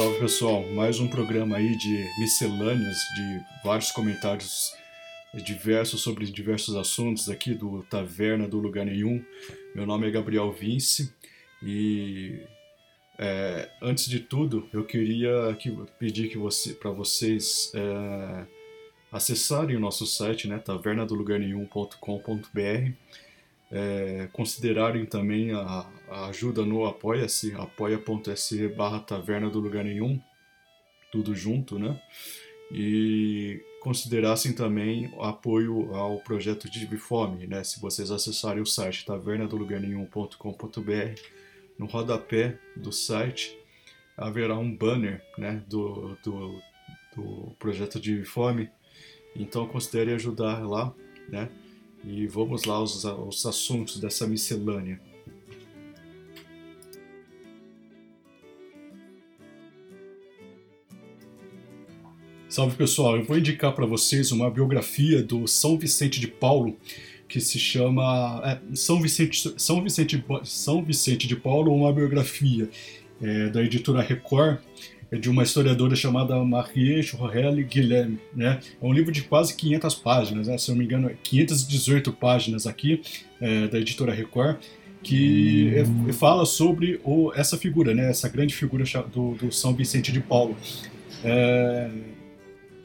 Salve pessoal, mais um programa aí de miscelâneas, de vários comentários diversos sobre diversos assuntos aqui do Taverna do Lugar Nenhum. Meu nome é Gabriel Vince e é, antes de tudo eu queria que, pedir que você, para vocês é, acessarem o nosso site, né, tavernadolugarnenhum.com.br é, considerarem também a, ajuda no Apoia-se, apoia.se barra taverna do lugar nenhum, tudo junto, né? E considerassem também apoio ao projeto de Fome, né? Se vocês acessarem o site tavernadolugarnenhum.com.br, no rodapé do site haverá um banner, né, do, do, do projeto de Fome. Então considere ajudar lá, né? E vamos lá aos, aos assuntos dessa miscelânea. Salve pessoal, eu vou indicar para vocês uma biografia do São Vicente de Paulo que se chama é, São, Vicente, São, Vicente, São Vicente de Paulo, uma biografia é, da editora Record é de uma historiadora chamada Marie Chorrelli Guilherme. Né? É um livro de quase 500 páginas, né? se eu não me engano, 518 páginas aqui, é, da editora Record, que é, fala sobre o, essa figura, né? essa grande figura do, do São Vicente de Paulo. É,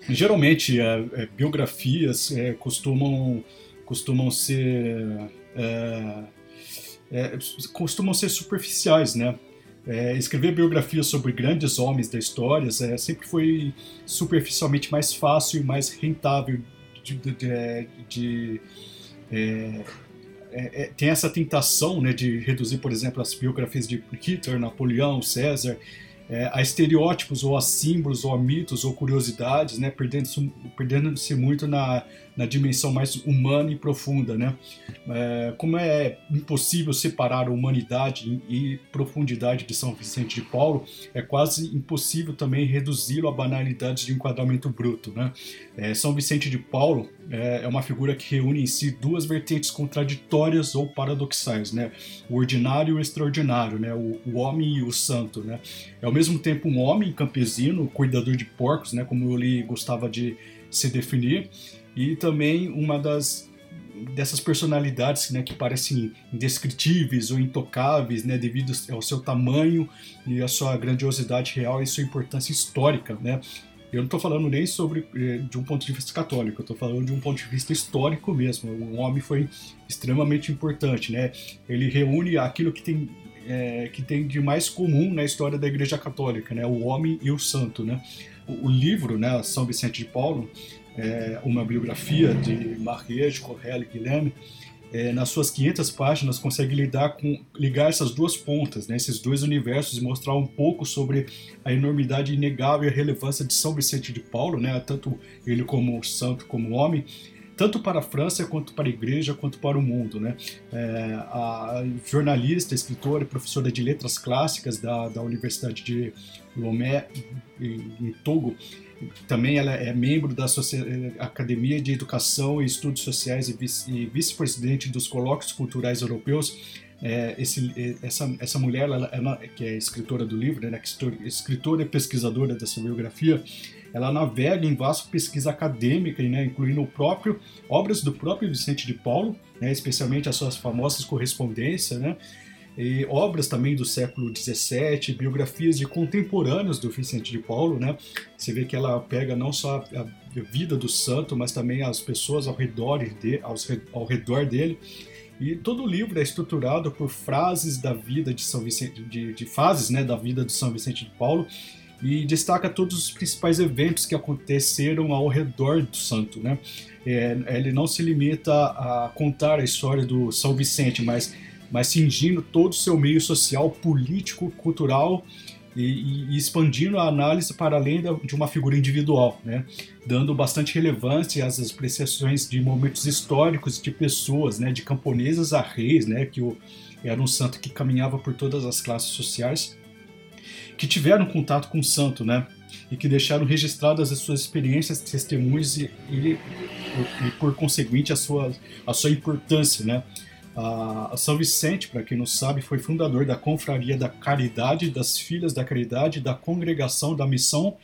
geralmente, é, é, biografias é, costumam, costumam ser. costumam ser superficiais, né? É, escrever biografias sobre grandes homens da história é, sempre foi superficialmente mais fácil e mais rentável de, de, de, é, é, é, tem essa tentação né, de reduzir, por exemplo, as biografias de Hitler, Napoleão, César, é, a estereótipos ou a símbolos ou a mitos ou curiosidades, né, perdendo-se perdendo muito na, na dimensão mais humana e profunda, né? É, como é impossível separar humanidade e profundidade de São Vicente de Paulo, é quase impossível também reduzi-lo a banalidades de enquadramento bruto, né? É, São Vicente de Paulo é, é uma figura que reúne em si duas vertentes contraditórias ou paradoxais, né? O ordinário e o extraordinário, né? O, o homem e o santo, né? É mesmo tempo um homem campesino, cuidador de porcos, né? Como ele gostava de se definir, e também uma das dessas personalidades né, que parecem indescritíveis ou intocáveis né, devido ao seu tamanho e à sua grandiosidade real e sua importância histórica. Né? Eu não estou falando nem sobre eh, de um ponto de vista católico, eu estou falando de um ponto de vista histórico mesmo. O homem foi extremamente importante, né? Ele reúne aquilo que tem é, que tem de mais comum na história da Igreja Católica, né? O homem e o santo, né? O, o livro, né, São Vicente de Paulo, é, uma biografia de Marquês, Correia e Guilherme, é, nas suas 500 páginas consegue lidar com ligar essas duas pontas, né, esses dois universos e mostrar um pouco sobre a enormidade inegável e a relevância de São Vicente de Paulo, né, tanto ele como santo como homem, tanto para a França quanto para a Igreja quanto para o mundo, né. É, a jornalista, escritora e professora de letras clássicas da, da Universidade de Lomé em, em Togo também ela é membro da Academia de Educação e Estudos Sociais e vice-presidente dos Colóquios Culturais Europeus. É, esse, essa, essa mulher, ela, ela, que é escritora do livro, né, é escritora e pesquisadora dessa biografia, ela navega em vasta pesquisa acadêmica, né, incluindo o próprio, obras do próprio Vicente de Paulo, né, especialmente as suas famosas correspondências, né, e obras também do século XVII, biografias de contemporâneos do Vicente de Paulo, né? Você vê que ela pega não só a vida do santo, mas também as pessoas ao redor, de, ao redor dele. E todo o livro é estruturado por frases da vida de São Vicente, de, de fases, né, da vida de São Vicente de Paulo, e destaca todos os principais eventos que aconteceram ao redor do santo, né? É, ele não se limita a contar a história do São Vicente, mas mas cingindo todo o seu meio social, político, cultural e, e, expandindo a análise para além de uma figura individual, né? dando bastante relevância às apreciações de momentos históricos de pessoas, né? de camponeses a reis, né? que o, era um santo que caminhava por todas as classes sociais, que tiveram contato com o santo, né? e que deixaram registradas as suas experiências, testemunhos e, e, e por conseguinte a sua, a sua importância, né? A São Vicente, para quem não sabe, foi fundador da Confraria da Caridade, das Filhas da Caridade, da Congregação da Missão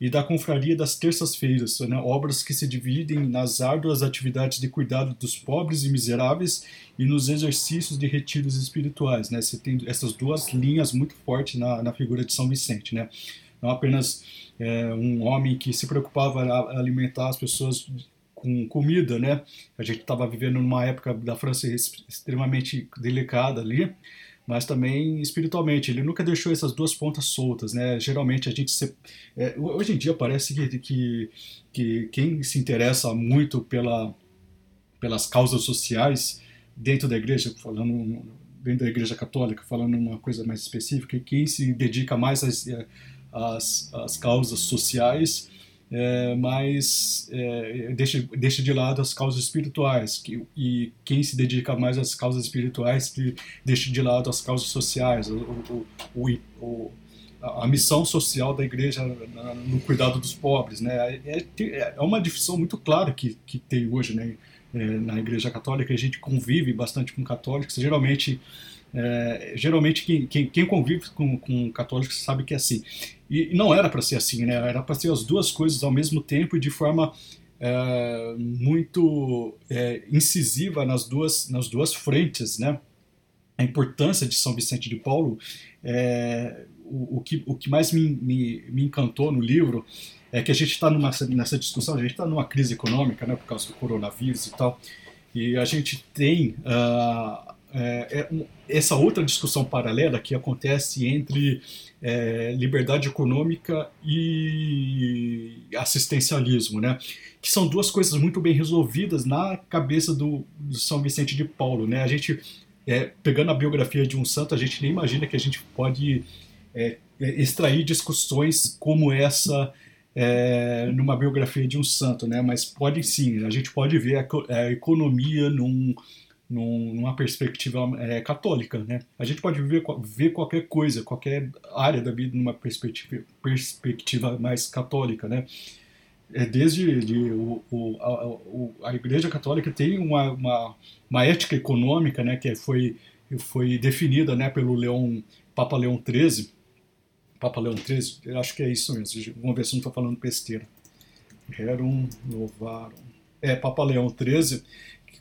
e da Confraria das Terças-Feiras, né? obras que se dividem nas árduas atividades de cuidado dos pobres e miseráveis e nos exercícios de retiros espirituais. Né? Você tem essas duas linhas muito fortes na, na figura de São Vicente. Né? Não apenas é, um homem que se preocupava em alimentar as pessoas com comida, né? A gente estava vivendo numa época da França extremamente delicada ali, mas também espiritualmente. Ele nunca deixou essas duas pontas soltas, né? Geralmente a gente se, é, hoje em dia parece que, que, que quem se interessa muito pela, pelas causas sociais dentro da igreja, falando dentro da igreja católica, falando uma coisa mais específica, quem se dedica mais às, às, às causas sociais é, mas é, deixa, deixa de lado as causas espirituais. Que, e quem se dedica mais às causas espirituais que deixa de lado as causas sociais, o, o, o, a missão social da igreja no cuidado dos pobres. Né? É, é, é uma divisão muito clara que, que tem hoje né? É, na igreja católica. A gente convive bastante com católicos, geralmente é, geralmente quem, quem, quem, convive com, com católicos sabe que é assim. E, não era para ser assim, né? Era para ser as duas coisas ao mesmo tempo e de forma é, muito é, incisiva nas duas, nas duas frentes, né? A importância de São Vicente de Paulo, é, o, o, que, o que mais me, me, me encantou no livro é que a gente está nessa discussão, a gente está numa crise econômica, né, por causa do coronavírus e tal, e a gente tem uh, é, é, essa outra discussão paralela que acontece entre é, liberdade econômica e assistencialismo, né? Que são duas coisas muito bem resolvidas na cabeça do, do São Vicente de Paulo, né? A gente, é, pegando a biografia de um santo, a gente nem imagina que a gente pode é, é, extrair discussões como essa numa biografia de um santo, né? Mas pode sim, a gente pode ver a, a economia num num, numa perspectiva é, católica, né? A gente pode ver, ver qualquer coisa, qualquer área da vida numa perspectiva, perspectiva mais católica, né? É desde de, o, o, a, a, Igreja Católica tem uma, uma, uma, ética econômica, né? Que foi foi definida, né? Pelo Leão Papa Leão XIII. Papa Leão XIII, acho que é isso mesmo. Vamos ver se não estou falando besteira. Rerum Novarum. É, Papa Leão XIII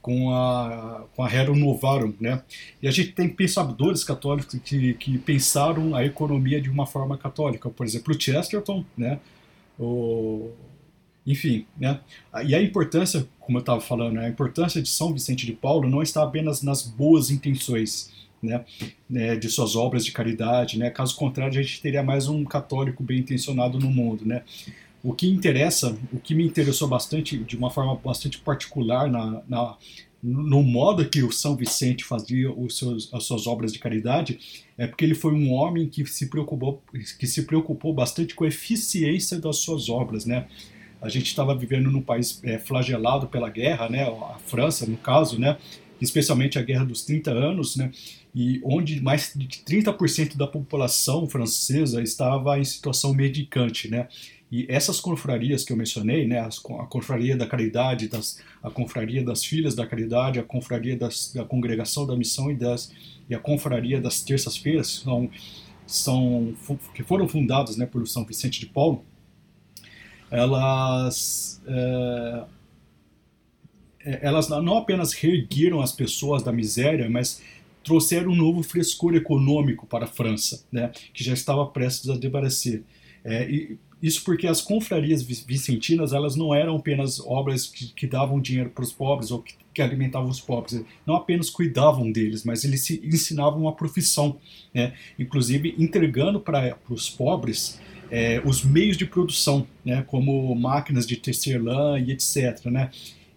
com a, com a Rerum Novarum, né? E a gente tem pensadores católicos que, que pensaram a economia de uma forma católica, por exemplo, o Chesterton, né? O, enfim, né? E a importância, como eu estava falando, né? a importância de São Vicente de Paulo não está apenas nas boas intenções, né, né, de suas obras de caridade, né? Caso contrário, a gente teria mais um católico bem intencionado no mundo, né? O que interessa, o que me interessou bastante, de uma forma bastante particular, na, na no modo que o São Vicente fazia os seus, as suas obras de caridade, é porque ele foi um homem que se preocupou, que se preocupou bastante com a eficiência das suas obras, né? A gente estava vivendo num país é, flagelado pela guerra, né? A França, no caso, né? Especialmente a Guerra dos 30 anos, né? E onde mais de 30% da população francesa estava em situação medicante, né? E essas confrarias que eu mencionei, né, a confraria da caridade, das, a confraria das filhas da caridade, a confraria das, da congregação da missão e, das, e a confraria das terças-feiras, são, são, que foram fundadas né, por São Vicente de Paulo, elas, é elas não apenas reergueram as pessoas da miséria, mas trouxeram um novo frescor econômico para a França, né, que já estava prestes a desaparecer. É, e isso porque as confrarias vicentinas elas não eram apenas obras que, que davam dinheiro para os pobres ou que, que, alimentavam os pobres, não apenas cuidavam deles, mas eles se ensinavam uma profissão, né? inclusive entregando para os pobres é, os meios de produção, né? como máquinas de tecer lã e etc. Né?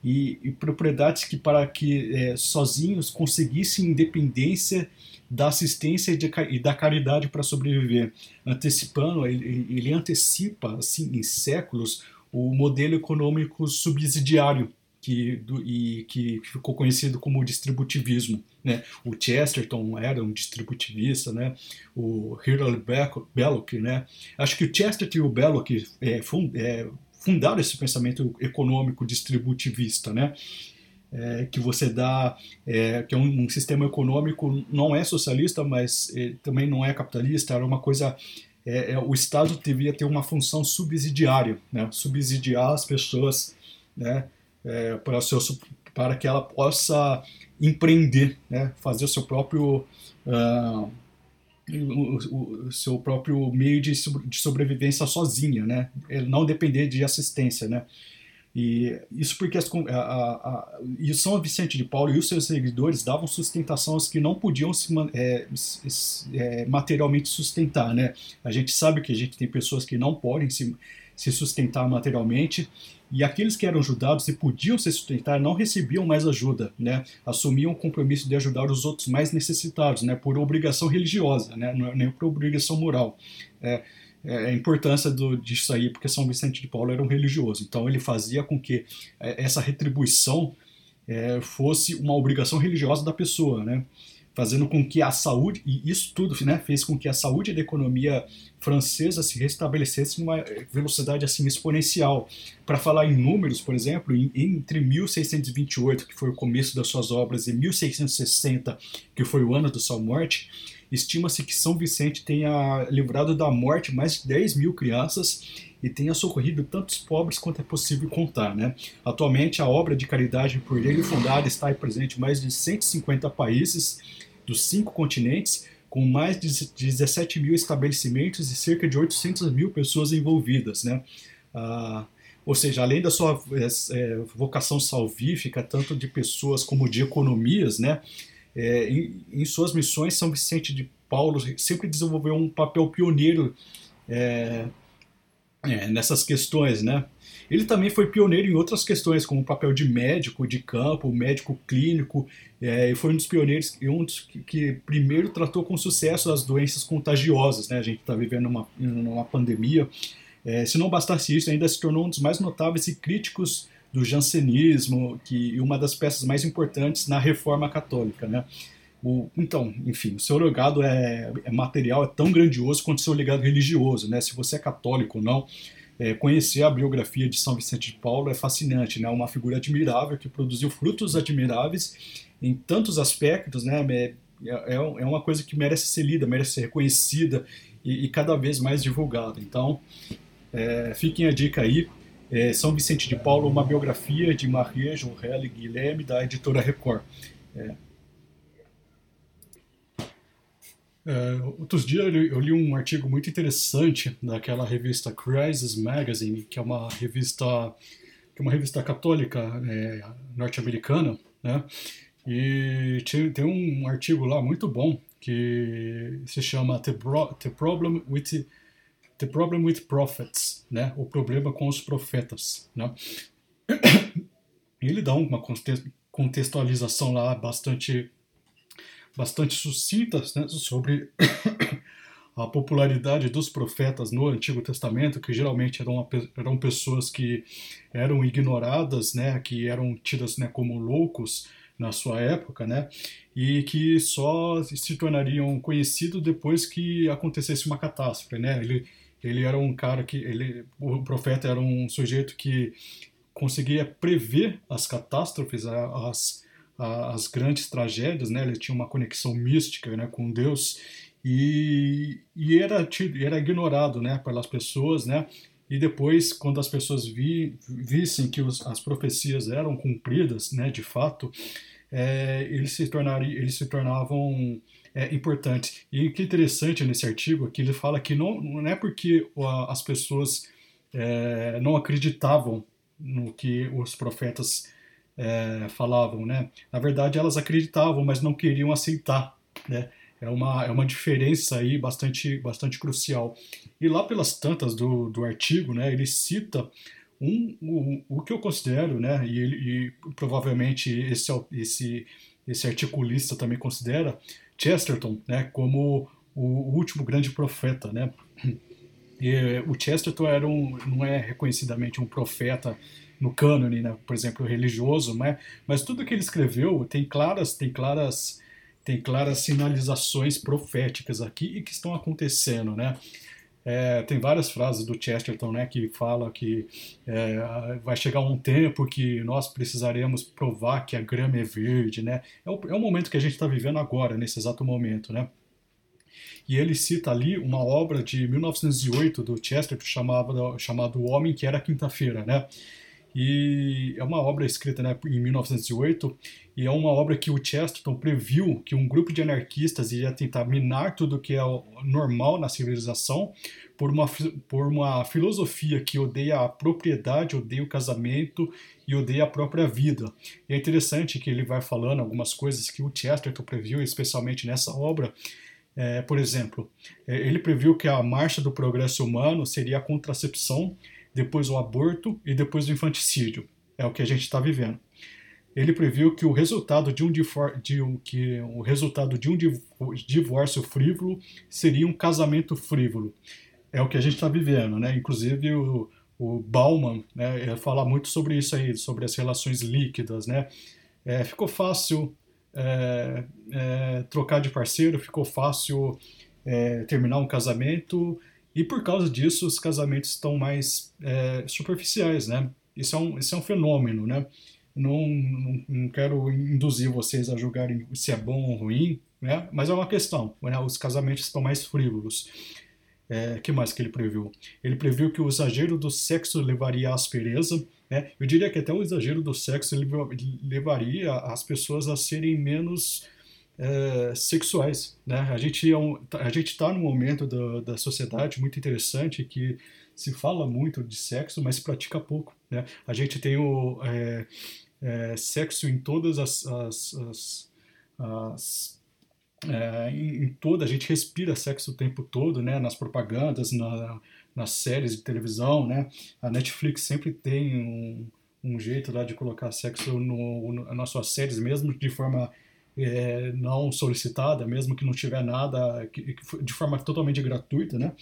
E, e propriedades que para que é, sozinhos conseguissem independência da assistência e da caridade para sobreviver, antecipando, ele, ele antecipa assim em séculos o modelo econômico subsidiário que, do, e, que ficou conhecido como distributivismo. Né? O Chesterton era um distributivista, né? o Harold Belloc. Né? Acho que o Chesterton e o Belloc é, fund, é, fundaram esse pensamento econômico distributivista. Né? É, que você dá, é, que é um, um, sistema econômico, não é socialista, mas é, também não é capitalista, era uma coisa. É, é, o Estado devia ter uma função subsidiária, né? subsidiar as pessoas né? É, para, seu, para que ela possa empreender, né? fazer o seu próprio. Uh, o, o, seu próprio meio de, de sobrevivência sozinha, né? Não depender de assistência, né? E isso porque as, a, a, a, São Vicente de Paulo e os seus seguidores davam sustentação aos que não podiam se, é, é, materialmente sustentar, né? A gente sabe que a gente tem pessoas que não podem se, se sustentar materialmente e aqueles que eram ajudados e podiam se sustentar não recebiam mais ajuda, né? Assumiam o compromisso de ajudar os outros mais necessitados, né? Por obrigação religiosa, né? É nem por obrigação moral. É, é, a importância do, disso aí, porque São Vicente de Paulo era um religioso. Então ele fazia com que é, essa retribuição é, fosse uma obrigação religiosa da pessoa, né? fazendo com que a saúde, e isso tudo né, fez com que a saúde da economia francesa se restabelecesse numa velocidade assim exponencial. Para falar em números, por exemplo, em, entre 1628, que foi o começo das suas obras, e 1660, que foi o ano da sua morte, Estima-se que São Vicente tenha livrado da morte mais de 10 mil crianças e tenha socorrido tantos pobres quanto é possível contar. Né? Atualmente, a obra de caridade por ele fundada está presente em mais de 150 países dos cinco continentes, com mais de 17 mil estabelecimentos e cerca de 800 mil pessoas envolvidas. Né? Ah, ou seja, além da sua é, vocação salvífica, tanto de pessoas como de economias, né? É, em, em, suas missões, São Vicente de Paulo sempre desenvolveu um papel pioneiro é, é, nessas questões, né? Ele também foi pioneiro em outras questões, como o papel de médico de campo, médico clínico, é, e foi um dos pioneiros, um dos que, que, primeiro tratou com sucesso as doenças contagiosas, né? A gente está vivendo uma, uma pandemia. É, se não bastasse isso, ainda se tornou um dos mais notáveis e críticos do jansenismo, que uma das peças mais importantes na reforma católica, né? O, então, enfim, o seu legado é, é, material, é tão grandioso quanto o seu legado religioso, né? Se você é católico ou não, é, conhecer a biografia de São Vicente de Paulo é fascinante, né? Uma figura admirável que produziu frutos admiráveis em tantos aspectos, né? É, é, é uma coisa que merece ser lida, merece ser reconhecida e, e cada vez mais divulgada. Então, é, fiquem a dica aí. É, São Vicente de Paulo, uma biografia de Marie Jorrel Guilherme, da editora Record. É. É, outros dias eu li um artigo muito interessante daquela revista Crisis Magazine, que é uma revista que é uma revista católica é, norte-americana, né? E tem um artigo lá muito bom que se chama The, The Problem with The Problem with Prophets, né? O problema com os profetas, né? Ele dá uma contextualização lá bastante bastante sucinta né, sobre a popularidade dos profetas no Antigo Testamento, que geralmente eram, eram pessoas que eram ignoradas, né, que eram tidas né, como loucos na sua época, né, e que só se tornariam conhecidos depois que acontecesse uma catástrofe, né. Ele ele era um cara que ele o profeta era um sujeito que conseguia prever as catástrofes as as grandes tragédias né? Ele tinha uma conexão mística né com Deus. E, e era era ignorado né pelas pessoas né? E depois quando as pessoas vi, vissem que os, as profecias eram cumpridas né de fato é, eles se tornariam eles se tornavam é, importante. E que é interessante nesse artigo é que ele fala que não, não é porque as pessoas é, não acreditavam no que os profetas é, falavam, né? Na verdade, elas acreditavam, mas não queriam aceitar, né? É uma, é uma diferença aí bastante, bastante crucial. E lá pelas tantas do, do artigo, né, ele cita um, o, o que eu considero, né, e, ele, e provavelmente esse, esse, esse articulista também considera, Chesterton né, como o último grande profeta. Né? E, o Chesterton era um, não é reconhecidamente um profeta no cânone, né, por exemplo, religioso, né, mas tudo que ele escreveu tem claras, tem claras, tem claras sinalizações proféticas aqui e que estão acontecendo, né? É, tem várias frases do Chesterton né, que fala que é, vai chegar um tempo que nós precisaremos provar que a grama é verde. Né? É, o, é o momento que a gente está vivendo agora, nesse exato momento. Né? E ele cita ali uma obra de 1908 do Chesterton chamado, chamado O Homem que Era Quinta-feira. Né? E é uma obra escrita né, em 1908 e é uma obra que o Chesterton previu que um grupo de anarquistas iria tentar minar tudo que é normal na civilização por uma, por uma filosofia que odeia a propriedade, odeia o casamento e odeia a própria vida. E é interessante que ele vai falando algumas coisas que o Chesterton previu, especialmente nessa obra, é, por exemplo, é, ele previu que a marcha do progresso humano seria a contracepção depois o aborto e depois o infanticídio. É o que a gente está vivendo. Ele previu que o resultado de um, de um, que o resultado de um divórcio frívolo seria um casamento frívolo. É o que a gente está vivendo, né? Inclusive o, o Bauman né, fala muito sobre isso aí, sobre as relações líquidas, né? É, ficou fácil é, é, trocar de parceiro, ficou fácil é, terminar um casamento e por causa disso, os casamentos estão mais é, superficiais, né? Isso é, um, isso é um fenômeno, né? Não, não, não, quero induzir vocês a julgarem se é bom ou ruim, né? Mas é uma questão, né? Os casamentos estão mais frívolos. É, que mais que ele previu? Ele previu que o exagero do sexo levaria à aspereza, né? Eu diria que até o exagero do sexo levaria as pessoas a serem menos é, sexuais. Né? A gente é um, a gente está num momento da, da sociedade muito interessante que se fala muito de sexo, mas pratica pouco. Né? A gente tem o é, é, sexo em todas as, as, as, as é, em, em, toda a gente respira sexo o tempo todo, né? Nas propagandas, na, nas séries de televisão, né? A Netflix sempre tem um, um jeito lá de colocar sexo no, no, nas suas séries, mesmo de forma é, não solicitada, mesmo que não tiver nada, de forma totalmente gratuita, né?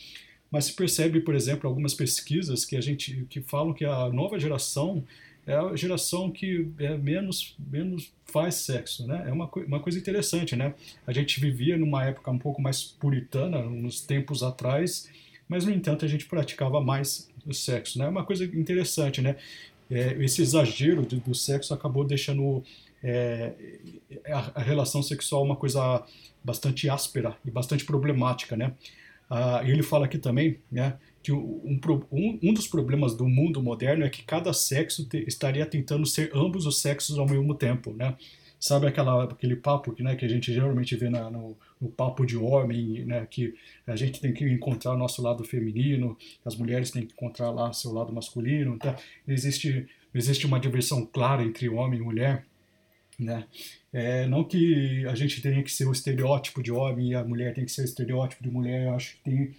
Mas se percebe, por exemplo, algumas pesquisas que a gente que falam que a nova geração é a geração que é menos menos faz sexo, né? É uma, uma coisa interessante, né? A gente vivia numa época um pouco mais puritana, uns tempos atrás, mas no entanto a gente praticava mais sexo, né? É uma coisa interessante, né? É, esse exagero do sexo acabou deixando é, a, a, relação sexual é uma coisa bastante áspera e bastante problemática, né? Ah, ele fala aqui também, né, que um, um, um, dos problemas do mundo moderno é que cada sexo te, estaria tentando ser ambos os sexos ao mesmo tempo, né? Sabe aquela, aquele papo que, né, que a gente geralmente vê na, no, no, papo de homem, né, que a gente tem que encontrar o nosso lado feminino, as mulheres têm que encontrar lá seu lado masculino, então existe, existe uma diversão clara entre homem e mulher, né? É, não que a gente tenha que ser o estereótipo de homem e a mulher tem que ser o estereótipo de mulher, eu acho que tem,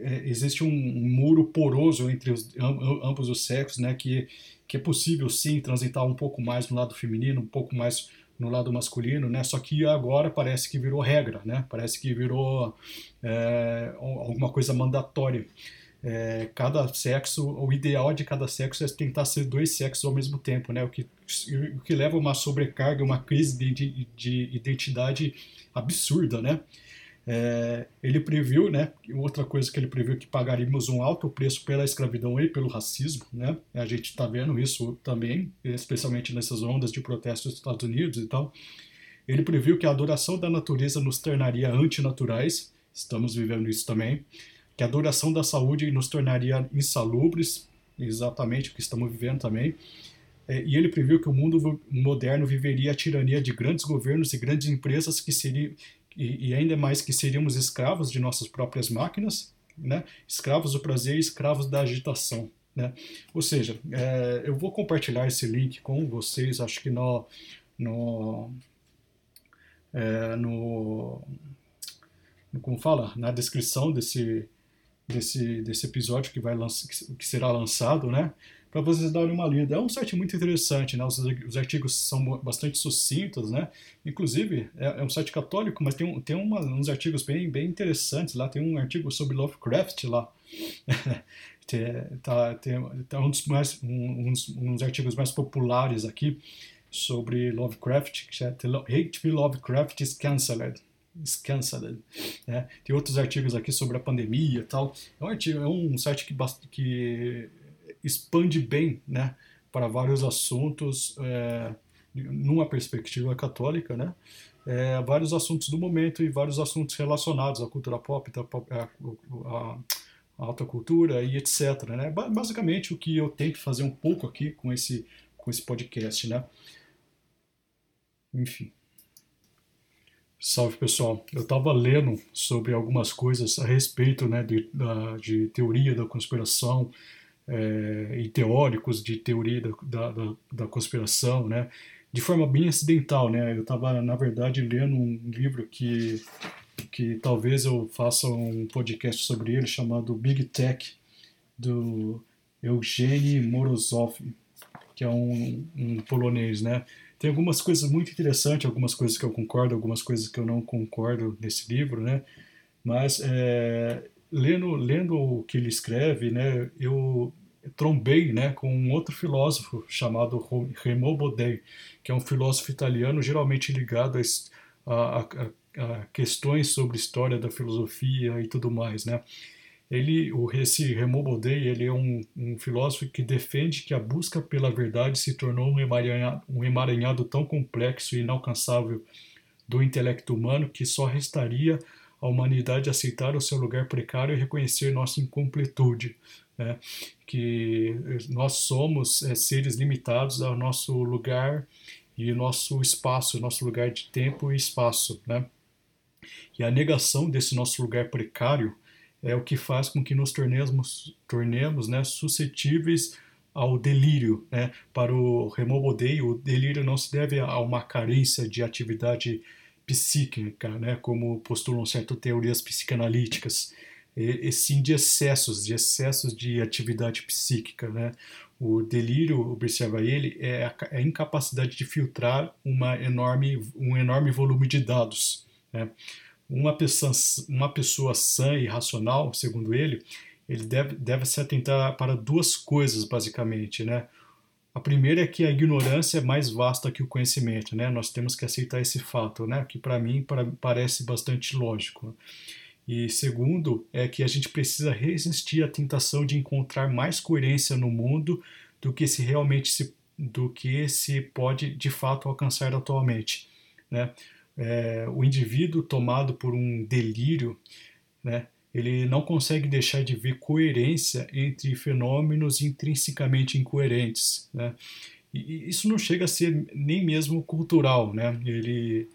é, existe um, um, muro poroso entre os, ambos os sexos, né? que, que é possível sim transitar um pouco mais no lado feminino, um pouco mais no lado masculino, né? Só que agora parece que virou regra, né? Parece que virou é, alguma coisa mandatória é, cada sexo, o ideal de cada sexo é tentar ser dois sexos ao mesmo tempo, né? O que, o que leva a uma sobrecarga, uma crise de, de identidade absurda, né? É, ele previu, né? Outra coisa que ele previu que pagaríamos um alto preço pela escravidão e pelo racismo, né? A gente está vendo isso também, especialmente nessas ondas de protestos dos Estados Unidos e tal. Ele previu que a adoração da natureza nos tornaria antinaturais, estamos vivendo isso também que a duração da saúde nos tornaria insalubres, exatamente o que estamos vivendo também. É, e ele previu que o mundo moderno viveria a tirania de grandes governos e grandes empresas que seriam e, e ainda mais que seríamos escravos de nossas próprias máquinas, né? Escravos do prazer, escravos da agitação, né? Ou seja, é, eu vou compartilhar esse link com vocês, acho que no no, é, no como fala na descrição desse desse, desse episódio que, vai que será lançado, né? Para vocês darem uma lida. É um site muito interessante, né? Os, os artigos são bastante sucintos, né? Inclusive, é, é um site católico, mas tem, um, tem uma, uns artigos bem, bem interessantes lá. Tem um artigo sobre Lovecraft lá. tá, tem, tá um dos mais, um, uns, uns artigos mais populares aqui sobre Lovecraft, que é H.P. Lovecraft is Cancelled. Scansad. Né? Tem outros artigos aqui sobre a pandemia e tal. É um, artigo, é um site que, que expande bem né, para vários assuntos é, numa perspectiva católica, né? É, vários assuntos do momento e vários assuntos relacionados à cultura pop, à, à, alta cultura e etc. Né? Basicamente o que eu tento fazer um pouco aqui com esse, com esse podcast. Né? Enfim. Salve pessoal, eu estava lendo sobre algumas coisas a respeito né, de, da, de teoria da conspiração é, e teóricos de teoria da, da, da, conspiração, né, de forma bem acidental. Né, eu estava, na verdade, lendo um livro que, que talvez eu faça um podcast sobre ele chamado Big Tech, do Eugene Morozov, que é um, um polonês, né? Tem algumas coisas muito interessantes, algumas coisas que eu concordo, algumas coisas que eu não concordo nesse livro, né? Mas é, lendo, lendo o que ele escreve, né, eu trombei né, com um outro filósofo chamado Remo Bodei, que é um filósofo italiano geralmente ligado a, a, a, a questões sobre história da filosofia e tudo mais, né? Ele, esse Baudet, ele é um, um, filósofo que defende que a busca pela verdade se tornou um emaranhado, um emaranhado tão complexo e inalcançável do intelecto humano que só restaria à humanidade aceitar o seu lugar precário e reconhecer nossa incompletude. Né? Que nós somos é, seres limitados ao nosso lugar e nosso espaço, nosso lugar de tempo e espaço. Né? E a negação desse nosso lugar precário é o que faz com que nos tornemos, tornemos né, suscetíveis ao delírio. Né? Para o Remobodei, o delírio não se deve a uma carência de atividade psíquica, né? como postulam certas teorias psicanalíticas, e, e sim de excessos, de excessos de atividade psíquica. Né? O delírio, observa ele, é a, é a incapacidade de filtrar uma enorme, um enorme volume de dados. Né? Uma pessoa, uma pessoa sã e racional, segundo ele, ele deve, deve se atentar para duas coisas, basicamente, né? A primeira é que a ignorância é mais vasta que o conhecimento, né? Nós temos que aceitar esse fato, né? Que para mim pra, parece bastante lógico. E segundo é que a gente precisa resistir à tentação de encontrar mais coerência no mundo do que se realmente se do que se pode de fato alcançar atualmente, né? É, o indivíduo tomado por um delírio, né, ele não consegue deixar de ver coerência entre fenômenos intrinsecamente incoerentes. Né? E isso não chega a ser nem mesmo cultural. Né? Ele,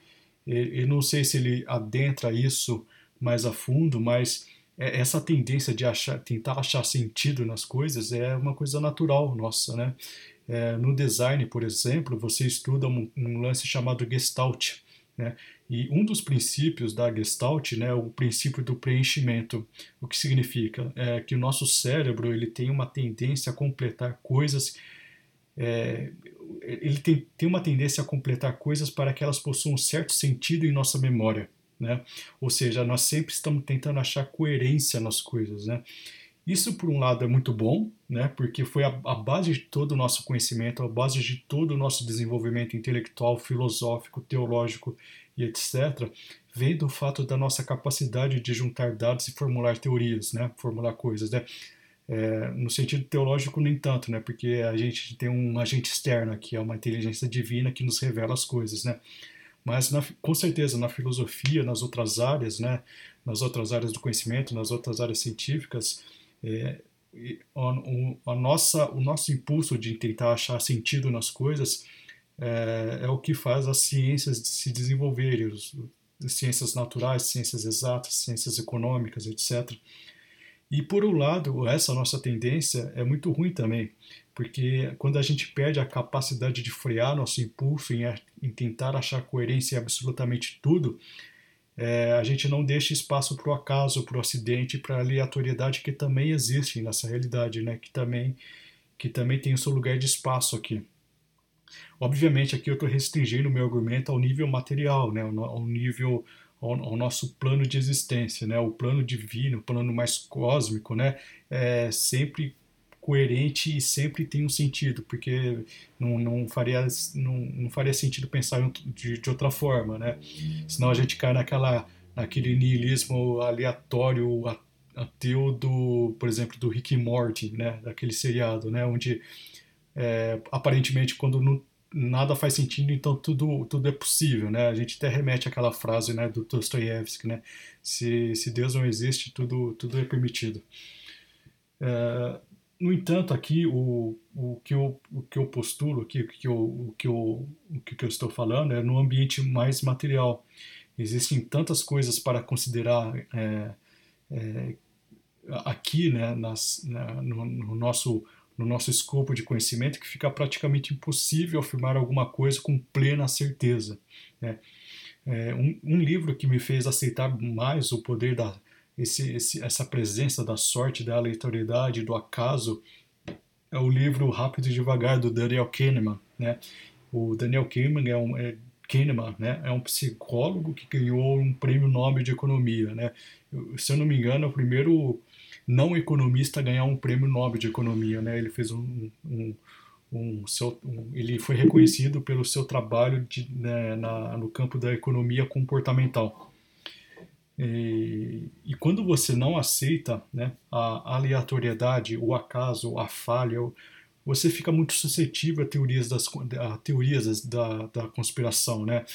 eu não sei se ele adentra isso mais a fundo, mas é, essa tendência de achar, tentar achar sentido nas coisas é uma coisa natural nossa. Né? É, no design, por exemplo, você estuda um, um lance chamado Gestalt, né? E um dos princípios da Gestalt né, é o princípio do preenchimento, o que significa é que o nosso cérebro ele tem uma tendência a completar coisas, é, ele tem, tem uma tendência a completar coisas para que elas possuam um certo sentido em nossa memória. Né? Ou seja, nós sempre estamos tentando achar coerência nas coisas. Né? Isso, por um lado, é muito bom, né? porque foi a, a, base de todo o nosso conhecimento, a base de todo o nosso desenvolvimento intelectual, filosófico, teológico e etc., vem do fato da nossa capacidade de juntar dados e formular teorias, né? formular coisas. Né? É, no sentido teológico, nem tanto, né? porque a gente tem um agente externo, que é uma inteligência divina que nos revela as coisas. Né? Mas, na, com certeza, na filosofia, nas outras áreas, né? nas outras áreas do conhecimento, nas outras áreas científicas, é, a, a nossa, o nosso impulso de tentar achar sentido nas coisas é, é o que faz as ciências se desenvolverem, os, as ciências naturais, ciências exatas, ciências econômicas, etc. E por um lado, essa nossa tendência é muito ruim também, porque quando a gente perde a capacidade de frear nosso impulso em, em tentar achar coerência em absolutamente tudo, é, a gente não deixa espaço para o acaso, para o acidente, para a aleatoriedade que também existe nessa realidade, né? que, também, que também tem o seu lugar de espaço aqui. Obviamente, aqui eu estou restringindo o meu argumento ao nível material, né? ao nível, ao, ao, nosso plano de existência, né? o plano divino, o plano mais cósmico, né? é sempre coerente e sempre tem um sentido, porque não, não, faria, não, não faria sentido pensar de, de outra forma, né? Senão a gente cai naquela, naquele niilismo aleatório, ateu do, por exemplo, do Rick Morty, né? Daquele seriado, né? Onde é, aparentemente quando não, nada faz sentido, então tudo, tudo é possível, né? A gente até remete àquela frase, né, do Dostoiévski, né? Se, se Deus não existe, tudo, tudo é permitido. É, no entanto, aqui o, o, que eu, o que eu postulo, aqui, o, que eu, o, que eu, o que eu estou falando é no ambiente mais material. Existem tantas coisas para considerar é, é, aqui, né, nas, na, no, no, nosso, no nosso escopo de conhecimento, que fica praticamente impossível afirmar alguma coisa com plena certeza. Né? É, um, um livro que me fez aceitar mais o poder da, esse, esse, essa presença da sorte, da aleatoriedade, do acaso, é o livro Rápido e Devagar, do Daniel Kahneman. Né? O Daniel Kahneman é um, é, Kahneman, né, é um psicólogo que ganhou um prêmio Nobel de Economia. Né? Se eu não me engano, é o primeiro não economista a ganhar um prêmio Nobel de Economia. Né? Ele fez um, um, um, seu, um ele foi reconhecido pelo seu trabalho de, né, na, no campo da economia comportamental. E, e, quando você não aceita né, a aleatoriedade, o acaso, a falha, você fica muito suscetível a teorias, das, a teorias da, da conspiração, né?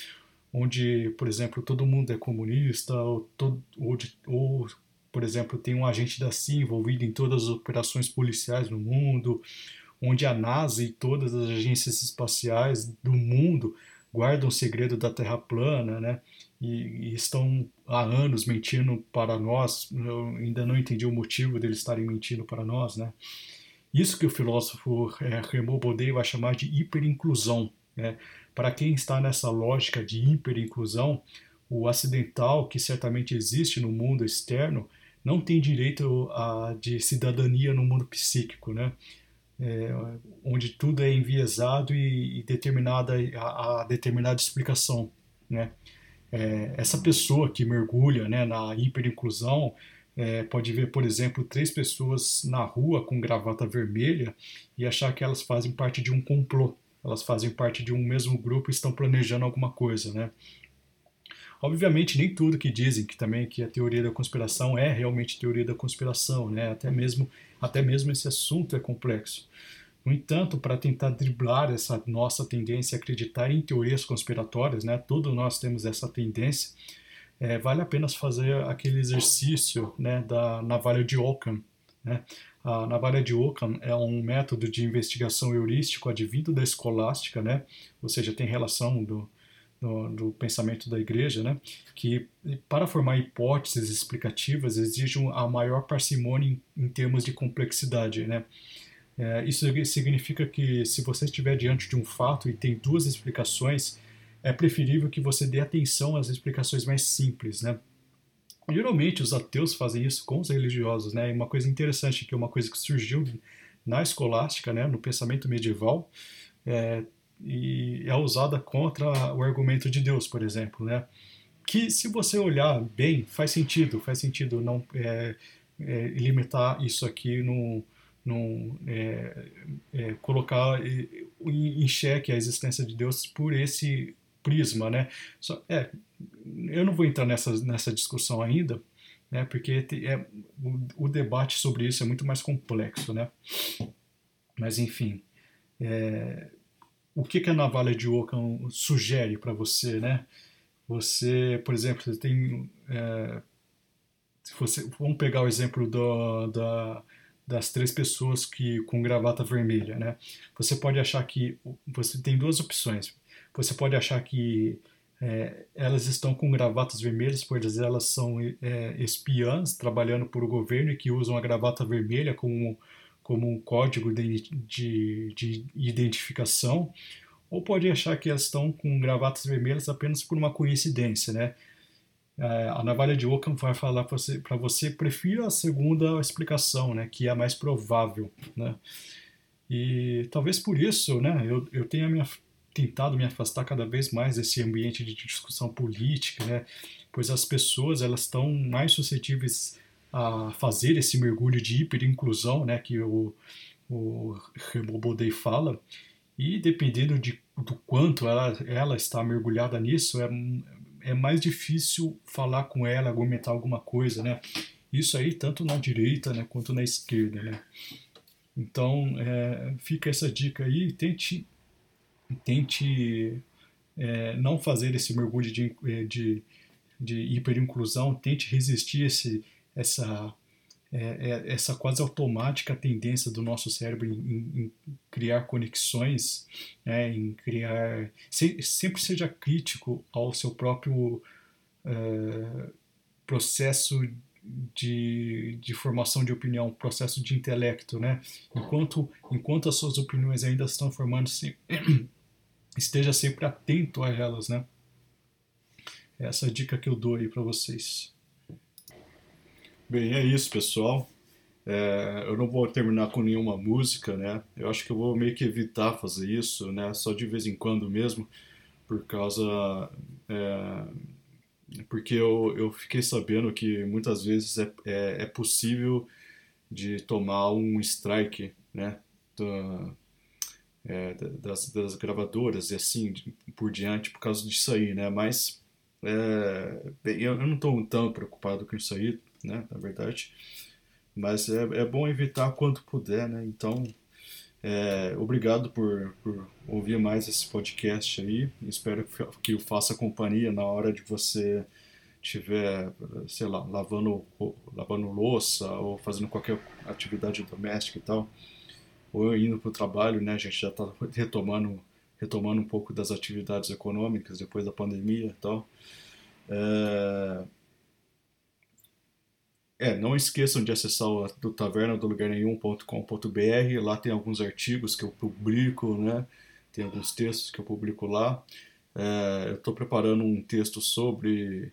onde, por exemplo, todo mundo é comunista, ou, todo, ou, ou, por exemplo, tem um agente da CIA envolvido em todas as operações policiais no mundo, onde a NASA e todas as agências espaciais do mundo guardam o segredo da Terra plana, né? E, e, estão há anos mentindo para nós. Eu ainda não entendi o motivo deles estarem mentindo para nós, né? Isso que o filósofo é, Raymond Bodei vai chamar de hiperinclusão. Né? Para quem está nessa lógica de hiperinclusão, o acidental, que certamente existe no mundo externo, não tem direito a, de cidadania no mundo psíquico, né? É, onde tudo é enviesado e, e determinada a, determinada explicação, né? É, essa pessoa que mergulha né, na hiperinclusão é, pode ver, por exemplo, três pessoas na rua com gravata vermelha e achar que elas fazem parte de um complô, elas fazem parte de um mesmo grupo e estão planejando alguma coisa, né? Obviamente, nem tudo que dizem que também que a teoria da conspiração é realmente teoria da conspiração, né? Até mesmo, até mesmo esse assunto é complexo. No entanto, para tentar driblar essa nossa tendência a acreditar em teorias conspiratórias, né? Todos nós temos essa tendência. É, vale a pena fazer aquele exercício, né, da navalha de Ockham, né? A navalha de Ockham é um método de investigação heurístico advindo da escolástica, né? Ou seja, tem relação do, do, do, pensamento da igreja, né, que para formar hipóteses explicativas exige a maior parcimônia em, em termos de complexidade. Né. É, isso significa que se você estiver diante de um fato e tem duas explicações, é preferível que você dê atenção às explicações mais simples. Né. Geralmente os ateus fazem isso com os religiosos, né? E uma coisa interessante que é uma coisa que surgiu na escolástica, né, no pensamento medieval, é, e é usada contra o argumento de Deus, por exemplo, né? Que se você olhar bem, faz sentido, faz sentido não é, é, limitar isso aqui no, no é, é colocar em xeque a existência de Deus por esse prisma, né? Só, é, eu não vou entrar nessa, nessa discussão ainda, né? Porque é, o, o debate sobre isso é muito mais complexo, né? Mas enfim, é, o que, que a navalha de Ockham sugere para você, né? Você, por exemplo, você tem, é, você, vamos pegar o exemplo do, da, das três pessoas que com gravata vermelha, né? Você pode achar que você tem duas opções. Você pode achar que é, elas estão com gravatas vermelhas, pois elas são é, espiãs trabalhando para o governo e que usam a gravata vermelha como como um código de, de, de identificação, ou pode achar que elas estão com gravatas vermelhas apenas por uma coincidência, né? É, a navalha de Ockham vai falar para você, você prefira a segunda explicação, né, que é a mais provável, né? E talvez por isso, né, eu, eu tenha me, tentado me afastar cada vez mais desse ambiente de discussão política, né, pois as pessoas elas estão mais suscetíveis a fazer esse mergulho de hiperinclusão, né, que o, o Rebobodei fala, e dependendo de, do quanto ela, ela está mergulhada nisso, é, é mais difícil falar com ela, argumentar alguma coisa, né? Isso aí tanto na direita né, quanto na esquerda, né? Então, é, fica essa dica aí, tente, tente é, não fazer esse mergulho de, de, de hiperinclusão, tente resistir esse, essa é, é, essa quase automática tendência do nosso cérebro em, em, em criar conexões, né, em criar. Se, sempre seja crítico ao seu próprio é, processo de, de formação de opinião, processo de intelecto, né? Enquanto, enquanto as suas opiniões ainda estão formando-se, esteja sempre atento a elas, né? Essa é a dica que eu dou aí para vocês. Bem, é isso, pessoal. É, eu não vou terminar com nenhuma música, né? Eu acho que eu vou meio que evitar fazer isso, né? Só de vez em quando mesmo, por causa. É, porque eu, eu fiquei sabendo que muitas vezes é, é, é possível de tomar um strike, né? Da, é, das, das gravadoras e assim por diante por causa disso aí, né? Mas é, eu, eu não estou tão preocupado com isso aí, né, na verdade. Mas é, é bom evitar quanto puder, né? Então, é, obrigado por, por ouvir mais esse podcast aí. Espero que o faça companhia na hora de você estiver, sei lá, lavando, lavando louça ou fazendo qualquer atividade doméstica e tal, ou indo para o trabalho, né? A gente já está retomando, retomando um pouco das atividades econômicas depois da pandemia e tal. É, é, não esqueçam de acessar o do taverna do lugar nenhum.com.br. Lá tem alguns artigos que eu publico, né? Tem alguns textos que eu publico lá. É, eu estou preparando um texto sobre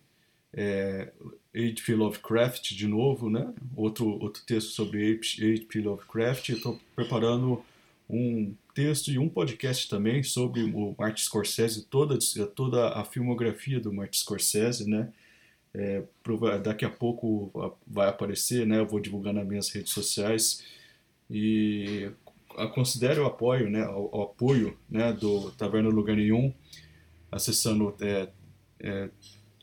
é, H.P. Lovecraft de novo, né? Outro, outro texto sobre H.P. Lovecraft. Estou preparando um texto e um podcast também sobre o Martin Scorsese, toda, toda a filmografia do Martin Scorsese, né? É, daqui a pouco vai aparecer, né? Eu vou divulgar nas minhas redes sociais e considere o apoio, né? O, o apoio, né? Do Taverna Lugar Nenhum, acessando é, é,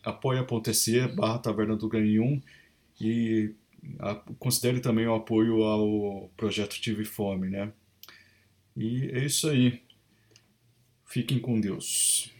apoia.se barra Taverna Lugar Nenhum e a, considere também o apoio ao projeto Tive Fome, né? E é isso aí. Fiquem com Deus.